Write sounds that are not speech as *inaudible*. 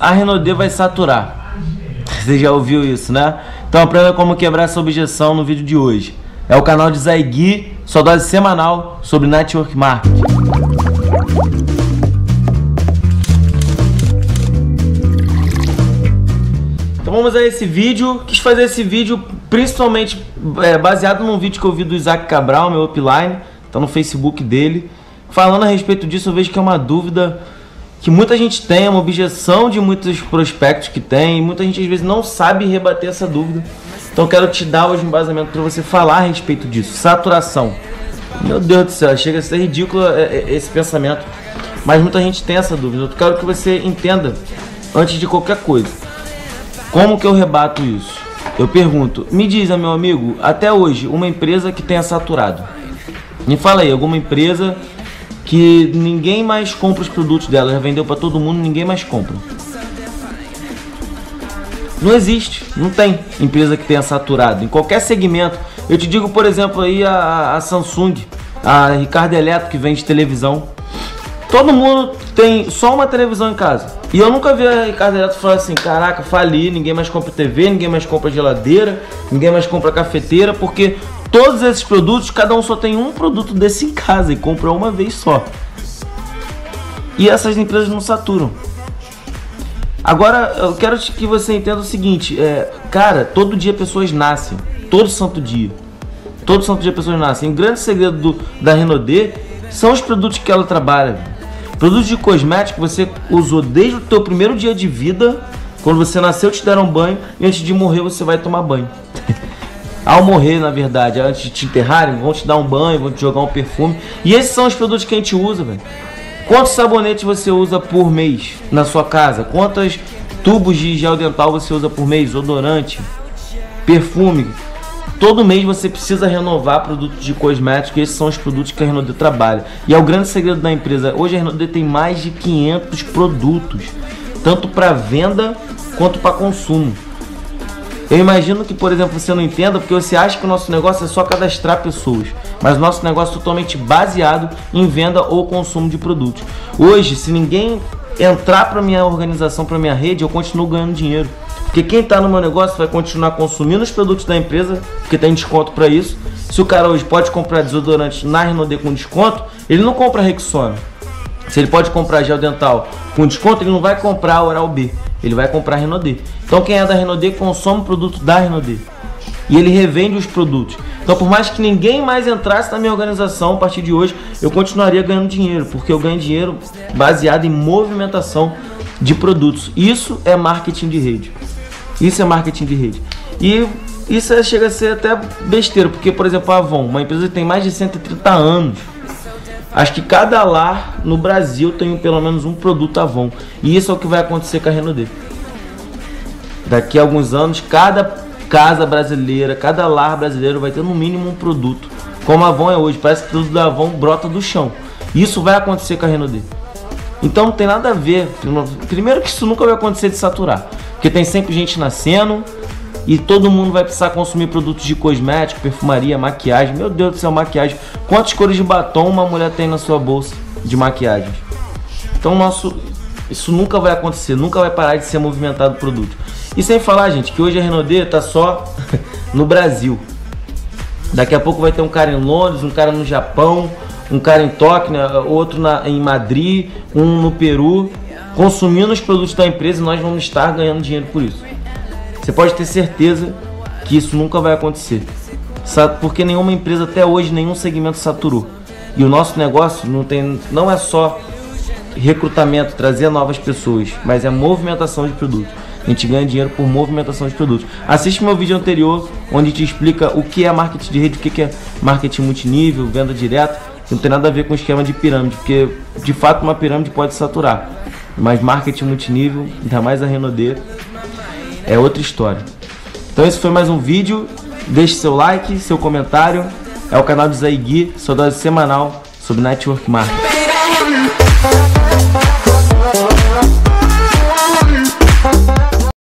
A Renault vai saturar. *laughs* Você já ouviu isso, né? Então aprenda como quebrar essa objeção no vídeo de hoje. É o canal de Zaigui, sua dose semanal sobre Network Marketing. Então vamos a esse vídeo. Quis fazer esse vídeo principalmente é, baseado num vídeo que eu vi do Isaac Cabral, meu upline, tá no Facebook dele. Falando a respeito disso, eu vejo que é uma dúvida que muita gente tem, é uma objeção de muitos prospectos que tem, e muita gente às vezes não sabe rebater essa dúvida. Então quero te dar hoje um embasamento para você falar a respeito disso. Saturação. Meu Deus do céu, chega a ser ridículo é, é, esse pensamento. Mas muita gente tem essa dúvida. Eu quero que você entenda antes de qualquer coisa. Como que eu rebato isso? Eu pergunto, me diz, meu amigo, até hoje, uma empresa que tenha saturado. Me fala aí, alguma empresa que ninguém mais compra os produtos dela, já vendeu para todo mundo, ninguém mais compra. Não existe, não tem empresa que tenha saturado em qualquer segmento. Eu te digo, por exemplo, aí a, a Samsung, a Ricardo Eletro que vende televisão. Todo mundo tem só uma televisão em casa. E eu nunca vi a Ricardo Eletro falar assim: caraca, fali, ninguém mais compra TV, ninguém mais compra geladeira, ninguém mais compra cafeteira, porque Todos esses produtos, cada um só tem um produto desse em casa e compra uma vez só. E essas empresas não saturam. Agora, eu quero que você entenda o seguinte, é, cara, todo dia pessoas nascem, todo santo dia. Todo santo dia pessoas nascem. O grande segredo do, da Renaudê são os produtos que ela trabalha. Produtos de cosmético você usou desde o teu primeiro dia de vida, quando você nasceu te deram banho e antes de morrer você vai tomar banho. *laughs* Ao morrer, na verdade, antes de te enterrarem, vão te dar um banho, vão te jogar um perfume. E esses são os produtos que a gente usa, velho. Quantos sabonetes você usa por mês na sua casa? Quantos tubos de gel dental você usa por mês? Odorante, perfume. Todo mês você precisa renovar produtos de cosméticos. Esses são os produtos que a Renault trabalha. E é o grande segredo da empresa. Hoje a Renault tem mais de 500 produtos, tanto para venda quanto para consumo. Eu imagino que, por exemplo, você não entenda porque você acha que o nosso negócio é só cadastrar pessoas, mas nosso negócio é totalmente baseado em venda ou consumo de produtos. Hoje, se ninguém entrar para minha organização, para minha rede, eu continuo ganhando dinheiro. Porque quem está no meu negócio vai continuar consumindo os produtos da empresa, porque tem desconto para isso. Se o cara hoje pode comprar desodorante na Renault com desconto, ele não compra Rexona. Se ele pode comprar gel dental com desconto, ele não vai comprar Oral B. Ele vai comprar Renaudê. Então quem é da Renaudê consome produto da Renaudê. E ele revende os produtos. Então por mais que ninguém mais entrasse na minha organização a partir de hoje, eu continuaria ganhando dinheiro, porque eu ganho dinheiro baseado em movimentação de produtos. Isso é marketing de rede. Isso é marketing de rede. E isso é, chega a ser até besteira, porque por exemplo a Avon, uma empresa que tem mais de 130 anos, Acho que cada lar no Brasil tem pelo menos um produto Avon. E isso é o que vai acontecer com a Renault. Daqui a alguns anos, cada casa brasileira, cada lar brasileiro vai ter no mínimo um produto. Como a Avon é hoje, parece que tudo da Avon brota do chão. Isso vai acontecer com a Renault. Então não tem nada a ver. Primeiro que isso nunca vai acontecer de saturar. Porque tem sempre gente nascendo, e todo mundo vai precisar consumir produtos de cosmético, perfumaria, maquiagem. Meu Deus do céu, maquiagem. Quantas cores de batom uma mulher tem na sua bolsa de maquiagem? Então, nosso, isso nunca vai acontecer, nunca vai parar de ser movimentado o produto. E sem falar, gente, que hoje a Renault está só *laughs* no Brasil. Daqui a pouco vai ter um cara em Londres, um cara no Japão, um cara em Tóquio, né, outro na, em Madrid, um no Peru, consumindo os produtos da empresa e nós vamos estar ganhando dinheiro por isso. Você pode ter certeza que isso nunca vai acontecer. Porque nenhuma empresa até hoje, nenhum segmento saturou. E o nosso negócio não, tem, não é só recrutamento, trazer novas pessoas, mas é movimentação de produtos. A gente ganha dinheiro por movimentação de produtos. Assiste meu vídeo anterior, onde te explica o que é marketing de rede, o que é marketing multinível, venda direta. Não tem nada a ver com esquema de pirâmide, porque de fato uma pirâmide pode saturar. Mas marketing multinível, ainda mais a Renaudê, é outra história. Então esse foi mais um vídeo. Deixe seu like, seu comentário. É o canal do Zaigui, sua dose semanal sobre Network Marketing.